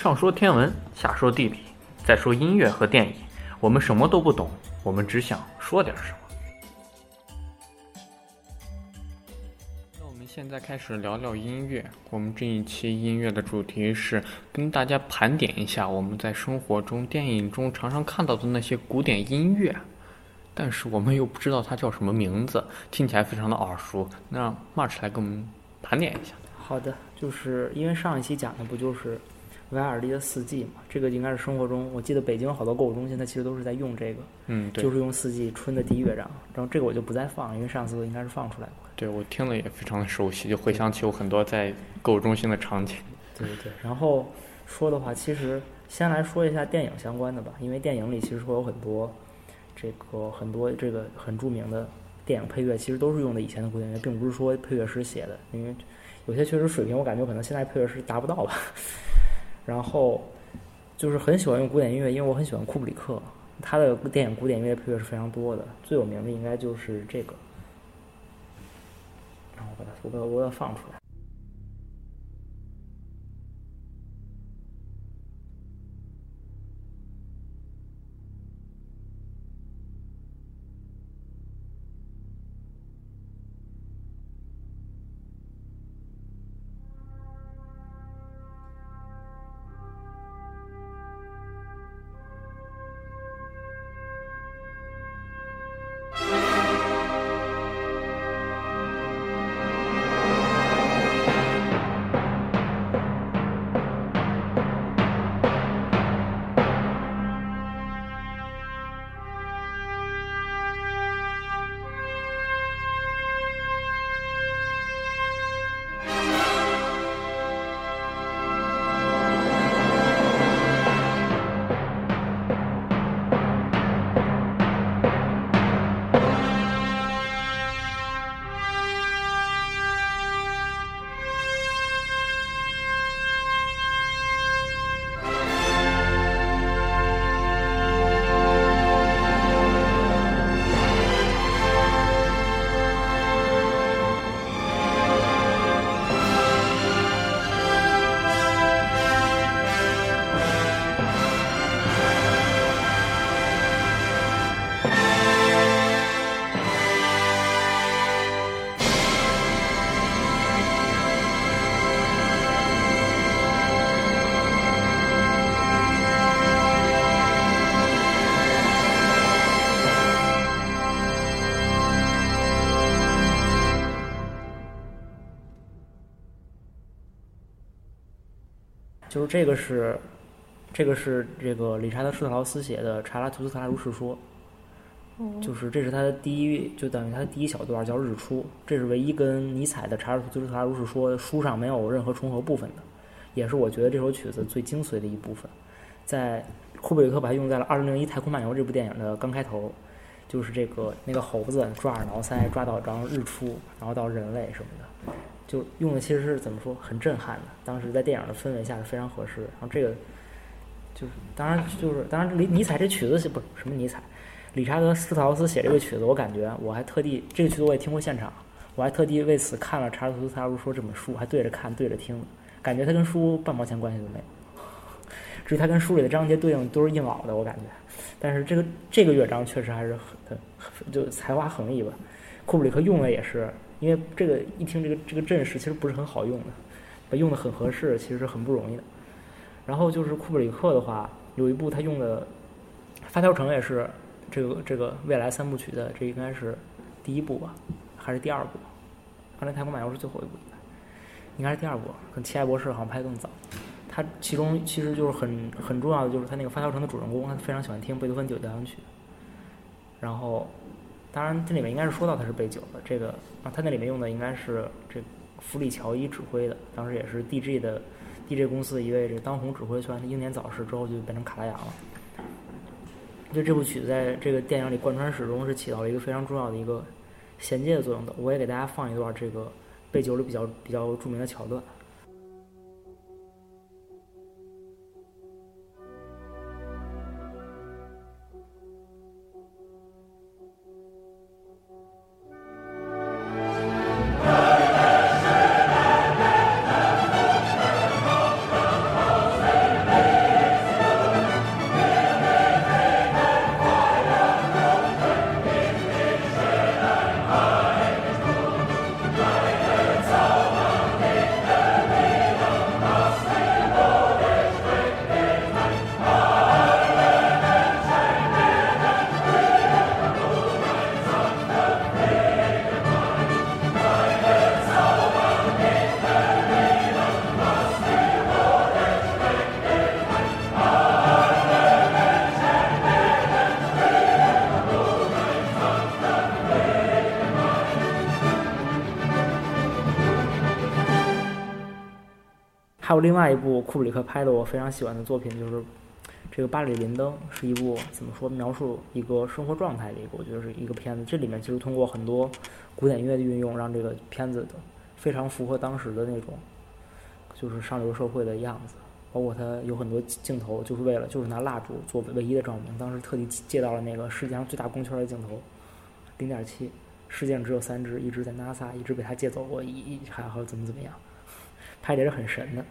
上说天文，下说地理，再说音乐和电影，我们什么都不懂，我们只想说点什么。那我们现在开始聊聊音乐。我们这一期音乐的主题是跟大家盘点一下我们在生活中、电影中常常看到的那些古典音乐，但是我们又不知道它叫什么名字，听起来非常的耳熟。那让 March 来给我们盘点一下。好的，就是因为上一期讲的不就是维尔利的四季嘛？这个应该是生活中，我记得北京好多购物中心它其实都是在用这个，嗯，对，就是用四季春的第一乐章。然后这个我就不再放，因为上次应该是放出来过。对我听了也非常的熟悉，就回想起我很多在购物中心的场景。对对对，然后说的话，其实先来说一下电影相关的吧，因为电影里其实会有很多这个很多这个很著名的电影配乐，其实都是用的以前的古典乐，并不是说配乐师写的，因为有些确实水平我感觉可能现在配乐师达不到吧。然后就是很喜欢用古典音乐，因为我很喜欢库布里克，他的电影古典音乐配乐是非常多的，最有名的应该就是这个。然后把它我把我把它放出来。就是这个是，这个是这个理查德施特劳斯写的《查拉图斯特拉如是说》，就是这是他的第一，就等于他的第一小段叫《日出》，这是唯一跟尼采的《查拉图斯特拉如是说》书上没有任何重合部分的，也是我觉得这首曲子最精髓的一部分。在库布里克把它用在了《二零零一太空漫游》这部电影的刚开头，就是这个那个猴子抓耳挠腮，抓到然后日出，然后到人类什么的。就用的其实是怎么说，很震撼的。当时在电影的氛围下是非常合适。然后这个就是当然就是当然，尼尼采这曲子是不什么尼采，理查德斯特劳斯写这个曲子，我感觉我还特地这个曲子我也听过现场，我还特地为此看了《查尔斯·特拉如说》这本书，还对着看对着听，感觉它跟书半毛钱关系都没有。至于它跟书里的章节对应都是硬凹的，我感觉。但是这个这个乐章确实还是很很就才华横溢吧。库布里克用的也是。因为这个一听这个这个阵势其实不是很好用的，用的很合适，其实是很不容易的。然后就是库布里克的话，有一部他用的《发条城》也是这个这个未来三部曲的，这应该是第一部吧，还是第二部？《二零太空漫游》是最后一部，应该是第二部，跟《奇爱博士》好像拍更早。他其中其实就是很很重要的，就是他那个发条城的主人公，他非常喜欢听贝多芬九交响曲，然后。当然，这里面应该是说到他是贝九的这个啊，他那里面用的应该是这弗里乔伊指挥的，当时也是 DG 的 DJ 公司的一位这个当红指挥，虽然他英年早逝之后就变成卡拉扬了。就这部曲子在这个电影里贯穿始终，是起到了一个非常重要的一个衔接的作用的。我也给大家放一段这个贝九里比较比较著名的桥段。还有另外一部库布里克拍的我非常喜欢的作品，就是这个《巴里林登》，是一部怎么说描述一个生活状态的一个，我觉得是一个片子。这里面其实通过很多古典音乐的运用，让这个片子的非常符合当时的那种就是上流社会的样子。包括它有很多镜头，就是为了就是拿蜡烛做唯一的照明。当时特地借到了那个世界上最大光圈的镜头，零点七，世界上只有三只，一只在 NASA，一只被他借走过，一还好怎么怎么样，拍的也是很神的。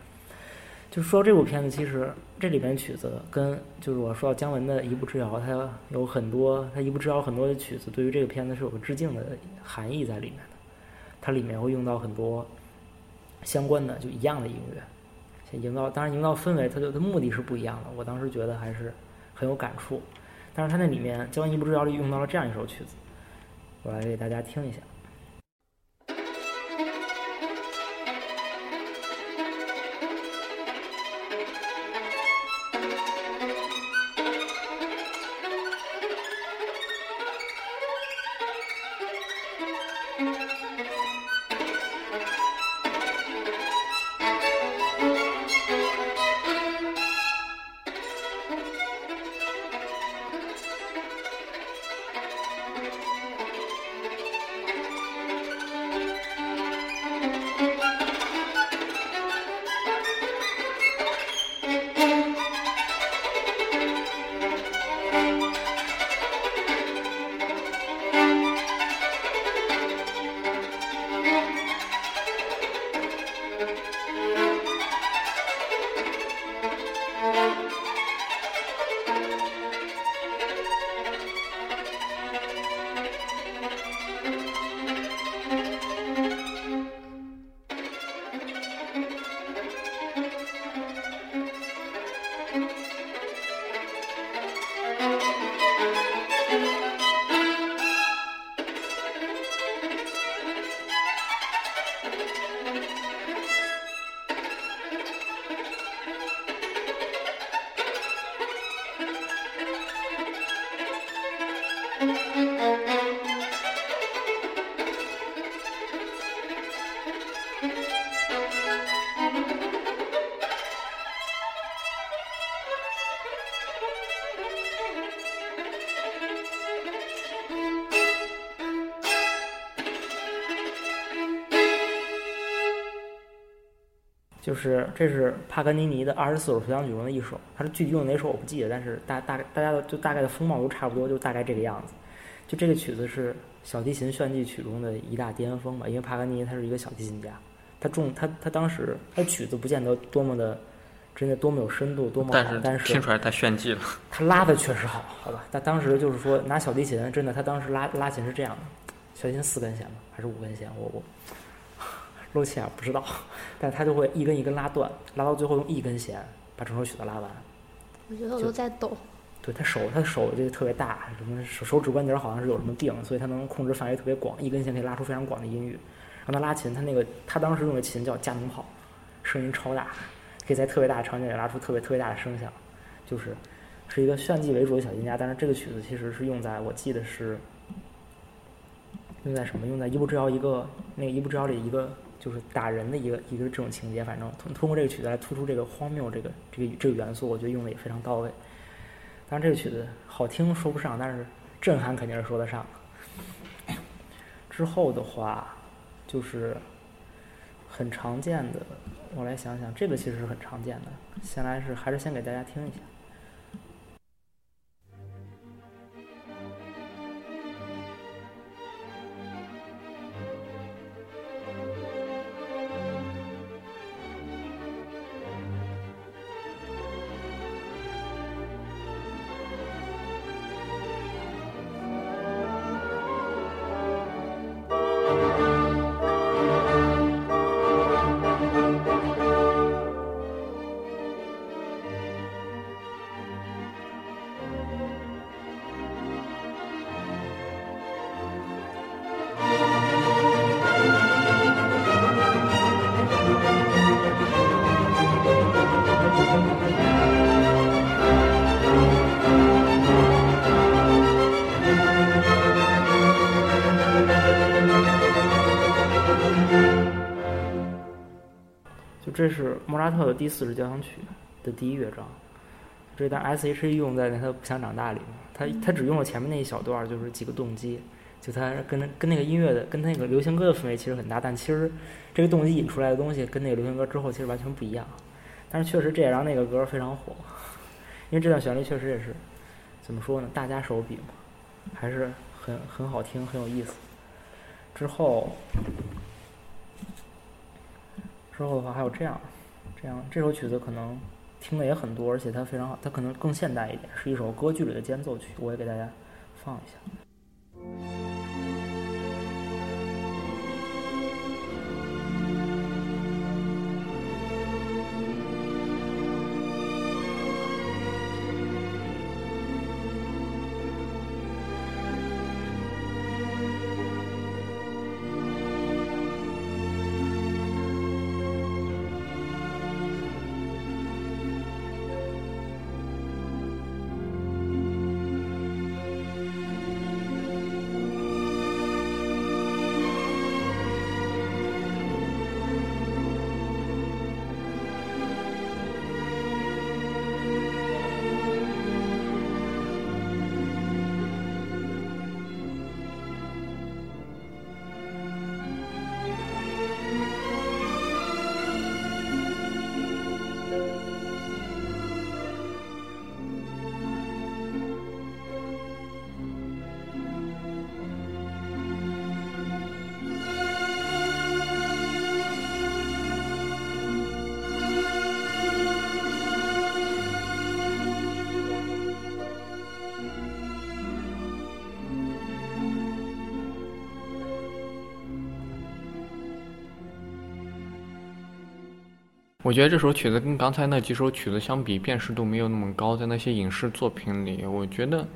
就说这部片子，其实这里边曲子跟就是我说到姜文的《一步之遥》，它有很多，它《一步之遥》很多的曲子对于这个片子是有个致敬的含义在里面的。它里面会用到很多相关的就一样的音乐。营造当然营造氛围，它的它目的是不一样的。我当时觉得还是很有感触。但是它那里面《姜文一步之遥》里用到了这样一首曲子，我来给大家听一下。就是这是帕格尼尼的二十四首交响曲中的一首，它是具体用哪首我不记得，但是大大大家的就大概的风貌都差不多，就大概这个样子。就这个曲子是小提琴炫技曲中的一大巅峰吧，因为帕格尼尼他是一个小提琴家，他重他他当时他曲子不见得多么的真的多么有深度，多么好，但是听出来他炫技了。他拉的确实好，好吧？他当时就是说拿小提琴，真的他当时拉拉琴是这样的，小提琴四根弦吧，还是五根弦？我我。漏气啊，不知道，但他就会一根一根拉断，拉到最后用一根弦把整首曲子拉完。我觉得我都在抖。对他手，他手就特别大，什么手手指关节好像是有什么病，所以他能控制范围特别广，一根弦可以拉出非常广的音域。让他拉琴，他那个他当时用的琴叫加农炮，声音超大，可以在特别大的场景里拉出特别特别大的声响，就是是一个炫技为主的小提琴家。但是这个曲子其实是用在我记得是用在什么？用在《一步之遥》一个那个《一步之遥》里一个。就是打人的一个一个这种情节，反正通通过这个曲子来突出这个荒谬这个这个这个元素，我觉得用的也非常到位。当然这个曲子好听说不上，但是震撼肯定是说得上。之后的话就是很常见的，我来想想，这个其实是很常见的。先来是还是先给大家听一下。这是莫扎特的第四支交响曲的第一乐章，这段 S H E 用在那他不想长大里面，他他只用了前面那一小段，就是几个动机，就他跟跟那个音乐的跟那个流行歌的氛围其实很大，但其实这个动机引出来的东西跟那个流行歌之后其实完全不一样，但是确实这也让那个歌非常火，因为这段旋律确实也是怎么说呢，大家手笔嘛，还是很很好听，很有意思。之后。之后的话还有这样，这样这首曲子可能听的也很多，而且它非常好，它可能更现代一点，是一首歌剧里的间奏曲，我也给大家放一下。我觉得这首曲子跟刚才那几首曲子相比，辨识度没有那么高。在那些影视作品里，我觉得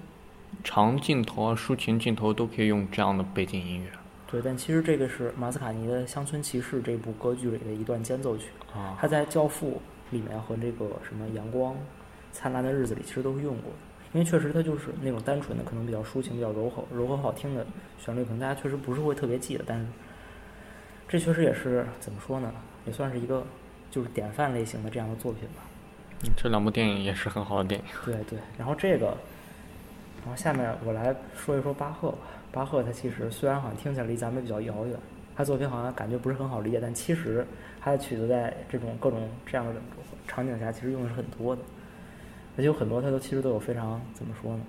长镜头啊、抒情镜头都可以用这样的背景音乐。对，但其实这个是马斯卡尼的《乡村骑士》这部歌剧里的一段间奏曲啊，他在《教父》里面和这个什么《阳光灿烂的日子》里其实都是用过的。因为确实它就是那种单纯的、可能比较抒情、比较柔和、柔和好听的旋律，可能大家确实不是会特别记得。但是这确实也是怎么说呢？也算是一个。就是典范类型的这样的作品吧。嗯这两部电影也是很好的电影。对对，然后这个，然后下面我来说一说巴赫吧。巴赫他其实虽然好像听起来离咱们比较遥远，他作品好像感觉不是很好理解，但其实他的曲子在这种各种这样的场景下，其实用的是很多的，而且有很多他都其实都有非常怎么说呢？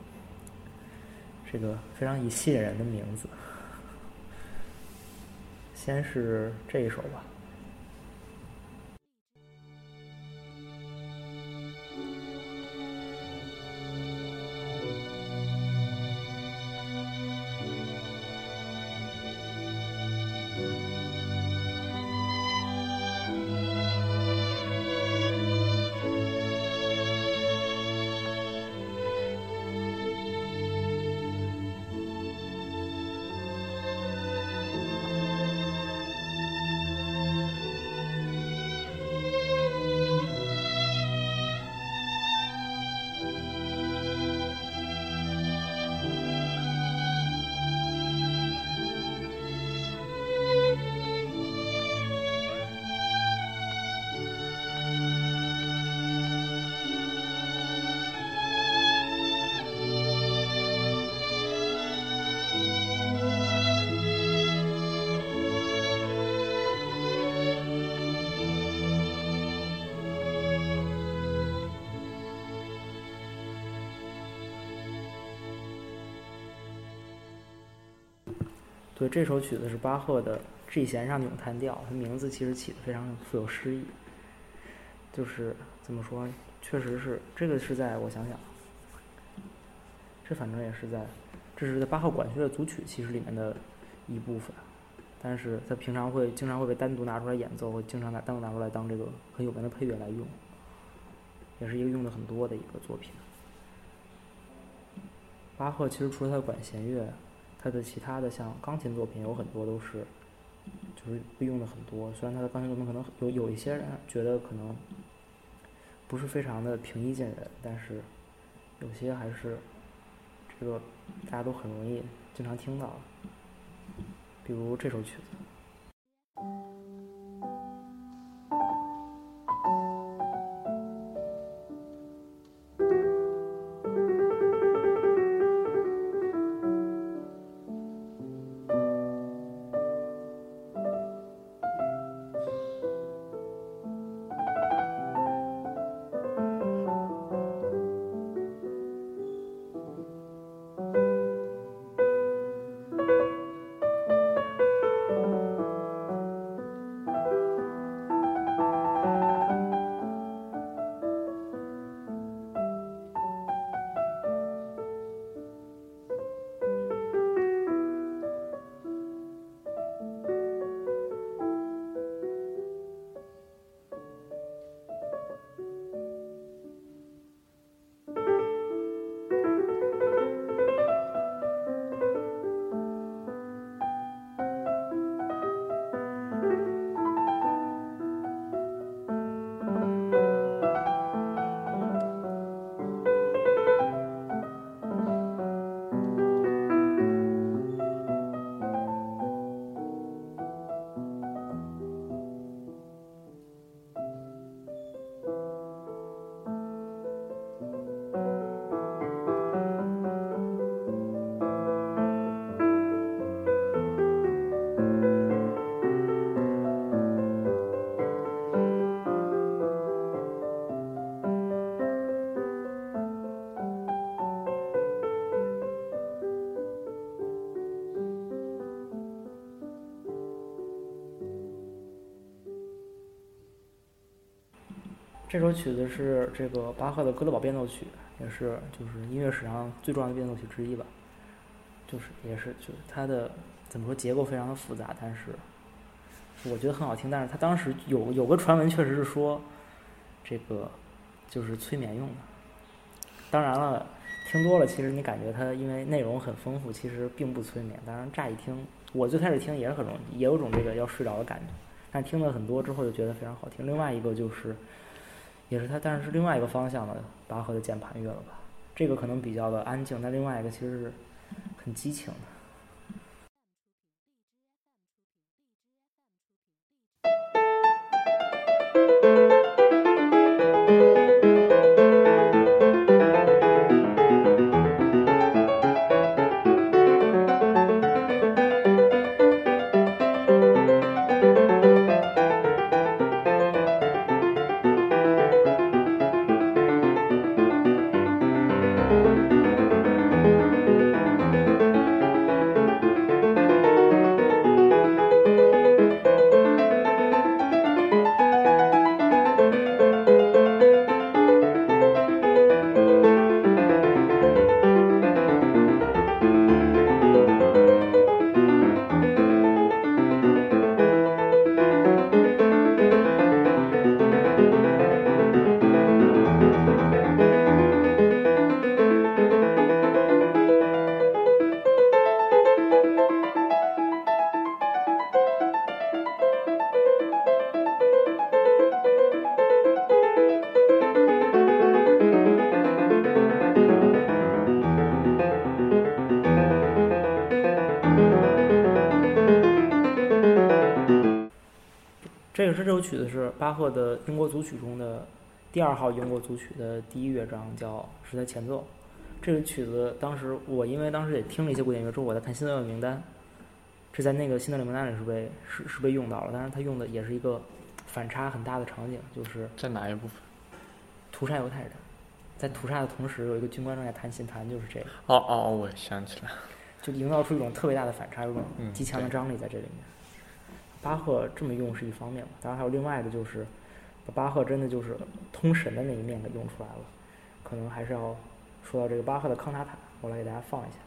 这个非常以吸引人的名字。先是这一首吧。这首曲子是巴赫的 G 弦上咏叹调，它名字其实起的非常富有诗意。就是怎么说，确实是这个是在我想想，这反正也是在，这是在巴赫管弦乐组曲其实里面的一部分，但是他平常会经常会被单独拿出来演奏，会经常拿单独拿出来当这个很有名的配乐来用，也是一个用的很多的一个作品。巴赫其实除了他的管弦乐。他的其他的像钢琴作品有很多都是，就是被用的很多。虽然他的钢琴作品可能有有一些人觉得可能不是非常的平易近人，但是有些还是这个大家都很容易经常听到。比如这首曲子。这首曲子是这个巴赫的《哥德堡变奏曲》，也是就是音乐史上最重要的变奏曲之一吧。就是也是就是它的怎么说结构非常的复杂，但是我觉得很好听。但是它当时有有个传闻，确实是说这个就是催眠用的。当然了，听多了，其实你感觉它因为内容很丰富，其实并不催眠。当然乍一听，我最开始听也是很容易，也有种这个要睡着的感觉。但听了很多之后，就觉得非常好听。另外一个就是，也是它，但是是另外一个方向的拔河的键盘乐了吧？这个可能比较的安静，但另外一个其实是很激情的。首曲子是巴赫的英国组曲中的第二号英国组曲的第一乐章，叫是在前奏。这个曲子当时我因为当时也听了一些古典乐之后，我在看新德里名单，这在那个新德里名单里是被是是被用到了。但是，他用的也是一个反差很大的场景，就是在哪一部分？屠杀犹太人，在屠杀的同时，有一个军官正在弹琴，弹就是这个。哦哦，我想起来，就营造出一种特别大的反差，有种极强的张力在这里面。巴赫这么用是一方面吧，当然还有另外的，就是把巴赫真的就是通神的那一面给用出来了。可能还是要说到这个巴赫的康塔塔，我来给大家放一下。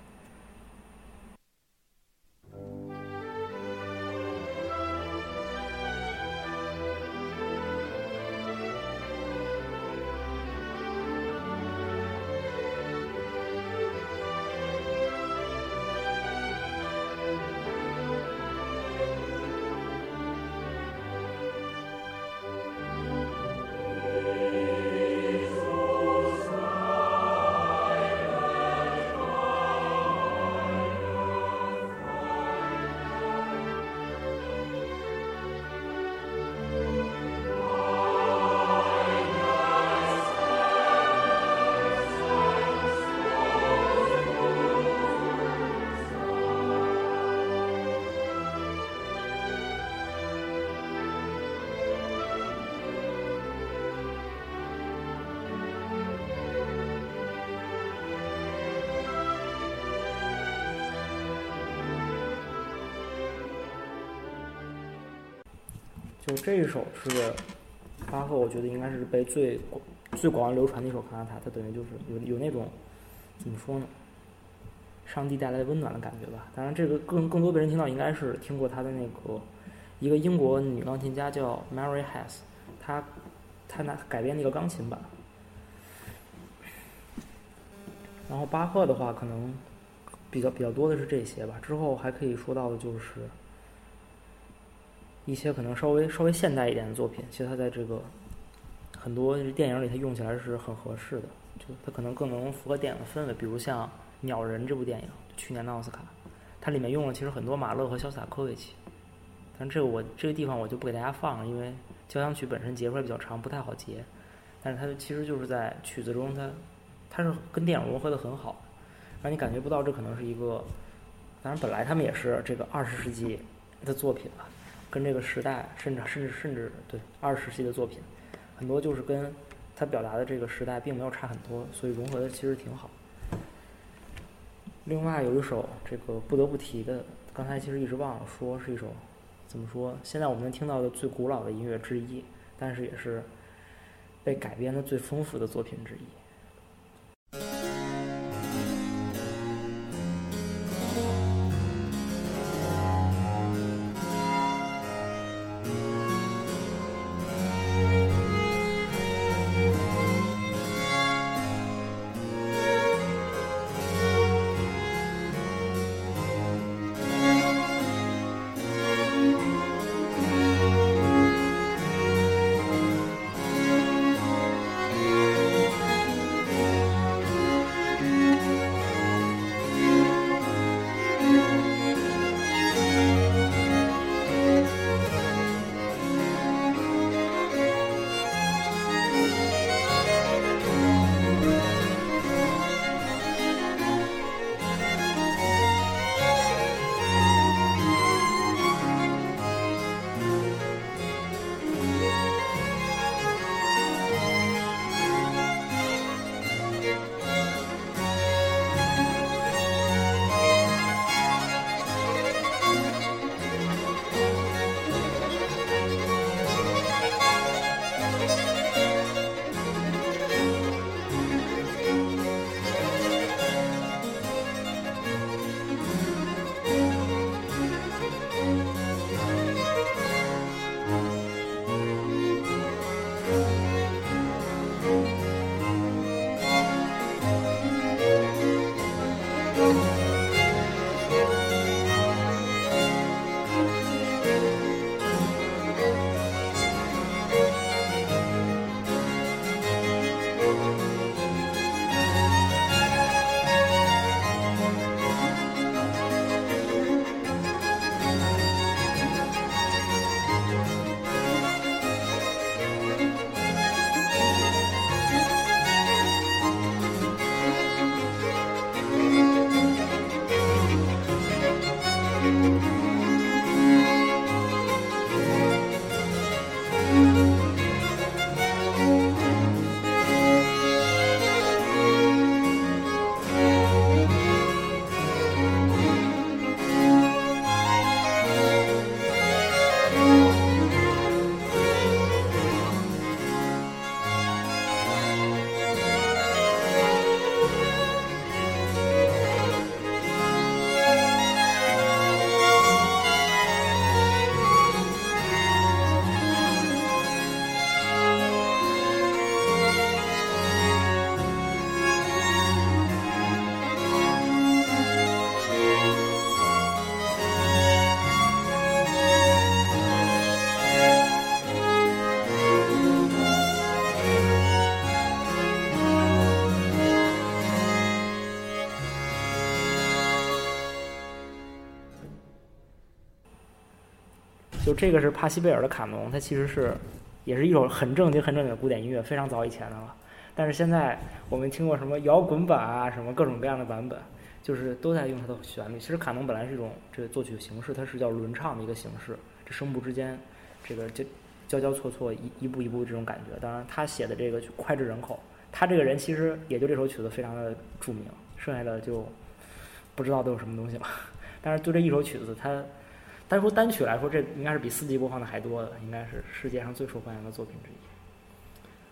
就这一首是巴赫，我觉得应该是被最、最广为流传的一首康塔塔。它等于就是有有那种怎么说呢？上帝带来温暖的感觉吧。当然，这个更更多的人听到应该是听过他的那个一个英国女钢琴家叫 Mary Hass，她她拿改编的一个钢琴版。然后巴赫的话，可能比较比较多的是这些吧。之后还可以说到的就是。一些可能稍微稍微现代一点的作品，其实它在这个很多电影里，它用起来是很合适的，就它可能更能符合电影的氛围。比如像《鸟人》这部电影，去年的奥斯卡，它里面用了其实很多马勒和肖斯塔科维奇，但这个我这个地方我就不给大家放了，因为交响曲本身截出来比较长，不太好截。但是它其实就是在曲子中，它它是跟电影融合的很好，让你感觉不到这可能是一个。当然，本来他们也是这个二十世纪的作品吧。跟这个时代，甚至甚至甚至对二十世纪的作品，很多就是跟他表达的这个时代并没有差很多，所以融合的其实挺好。另外有一首这个不得不提的，刚才其实一直忘了说，是一首怎么说？现在我们能听到的最古老的音乐之一，但是也是被改编的最丰富的作品之一。这个是帕西贝尔的卡农，它其实是也是一首很正经、很正经的古典音乐，非常早以前的了。但是现在我们听过什么摇滚版啊，什么各种各样的版本，就是都在用它的旋律。其实卡农本来是一种这个作曲形式，它是叫轮唱的一个形式，这声部之间这个就交交错错，一一步一步这种感觉。当然，他写的这个就脍炙人口，他这个人其实也就这首曲子非常的著名，剩下的就不知道都有什么东西了。但是就这一首曲子，它。单说单曲来说，这应该是比四 D 播放的还多的，应该是世界上最受欢迎的作品之一。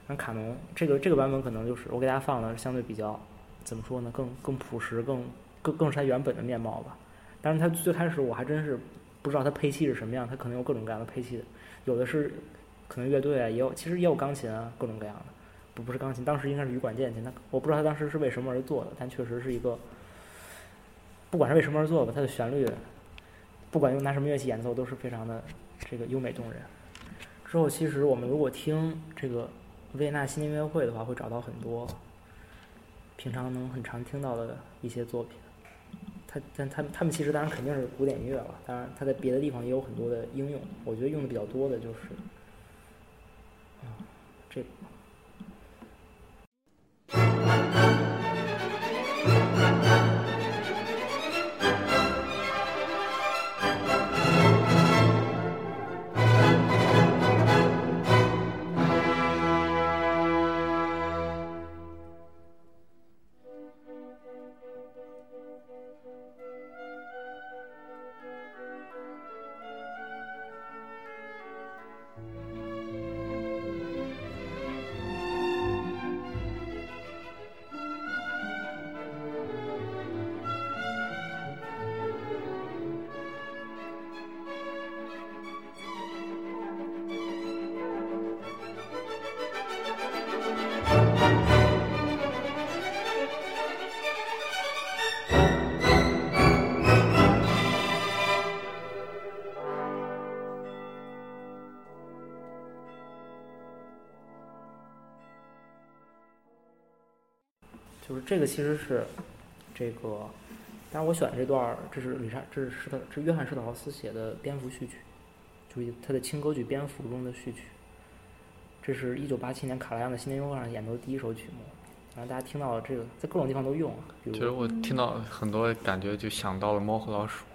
那卡农这个这个版本可能就是我给大家放的相对比较怎么说呢？更更朴实，更更更是它原本的面貌吧。但是它最开始我还真是不知道它配器是什么样，它可能有各种各样的配器，有的是可能乐队啊，也有其实也有钢琴啊，各种各样的。不不是钢琴，当时应该是羽管键琴。它我不知道它当时是为什么而做的，但确实是一个，不管是为什么而做吧，它的旋律。不管用拿什么乐器演奏，都是非常的这个优美动人。之后，其实我们如果听这个维也纳新年音乐会的话，会找到很多平常能很常听到的一些作品。他但他他们其实当然肯定是古典音乐了，当然他在别的地方也有很多的应用。我觉得用的比较多的就是啊这。就这个其实是这个，当然我选的这段儿，这是理查，这是施特，这约翰施特劳斯写的蝙蝠序曲，就是他的轻歌剧《蝙蝠》中的序曲。这是一九八七年卡拉扬的新年音乐会上演奏的第一首曲目，然后大家听到了这个在各种地方都用，其实我听到很多感觉就想到了猫和老鼠，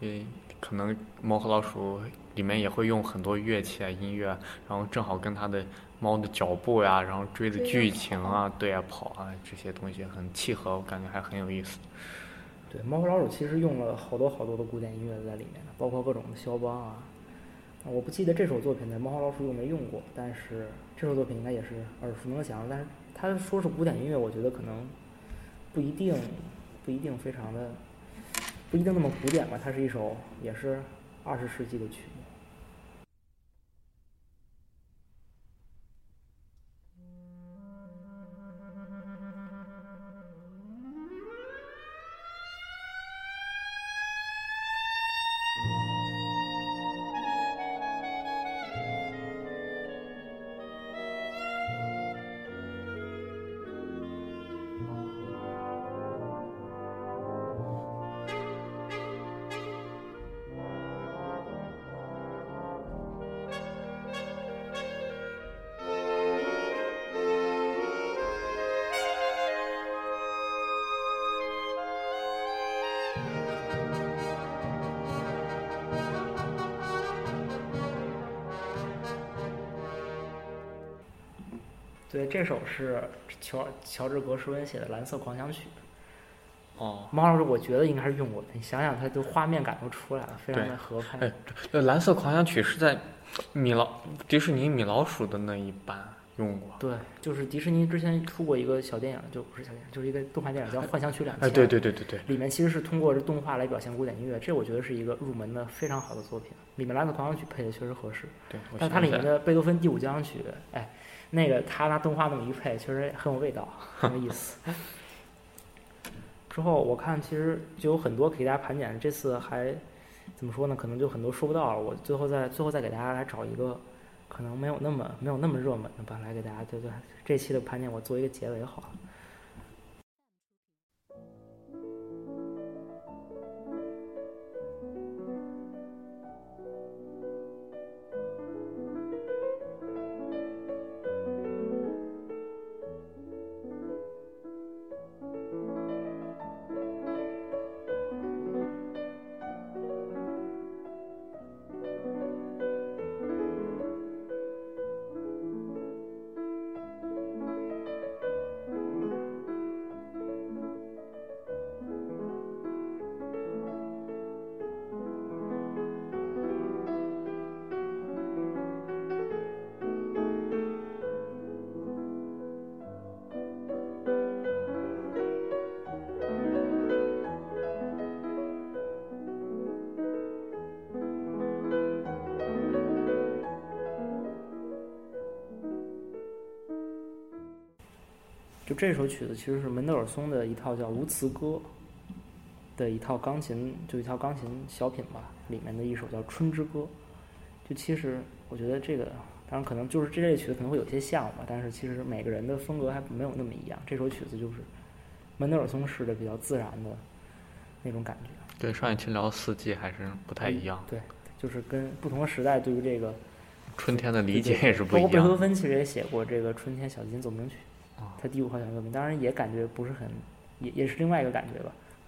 因为可能猫和老鼠里面也会用很多乐器啊音乐，然后正好跟它的猫的脚步呀、然后追的剧情啊，对啊跑啊这些东西很契合，我感觉还很有意思。对猫和老鼠其实用了好多好多的古典音乐在里面的，包括各种的肖邦啊。啊我不记得这首作品在猫和老鼠用没用过，但是这首作品应该也是耳熟能详。但是他说是古典音乐，我觉得可能不一定，不一定非常的，不一定那么古典吧。它是一首也是二十世纪的曲对，这首是乔乔治格什温写的《蓝色狂想曲》。哦，猫老师，我觉得应该是用过的。你想想，它就画面感都出来了，非常的合拍。哎，这，蓝色狂想曲是在米老迪士尼米老鼠的那一版用过。对，就是迪士尼之前出过一个小电影，就不是小电影，就是一个动画电影叫《幻想曲两千》。哎，对对对对对，里面其实是通过这动画来表现古典音乐，这我觉得是一个入门的非常好的作品。里面蓝色狂想曲配的确实合适，对，我但它里面的贝多芬第五交响曲，哎，那个他拿动画那么一配，确实很有味道，很有意思。之后我看其实就有很多给大家盘点，这次还怎么说呢？可能就很多说不到了。我最后再最后再给大家来找一个可能没有那么没有那么热门的吧，来给大家就就这期的盘点我做一个结尾好了。这首曲子其实是门德尔松的一套叫《无词歌》的一套钢琴，就一套钢琴小品吧，里面的一首叫《春之歌》。就其实我觉得这个，当然可能就是这类曲子可能会有些像吧，但是其实每个人的风格还没有那么一样。这首曲子就是门德尔松式的比较自然的那种感觉。对上一期聊四季还是不太一样，对，就是跟不同的时代对于这个春天的理解也是不包括贝多。芬其实也写过这个《春天小提琴奏鸣曲》，啊他第五号小奏鸣，当然也感觉不是很，也也是另外一个感觉吧。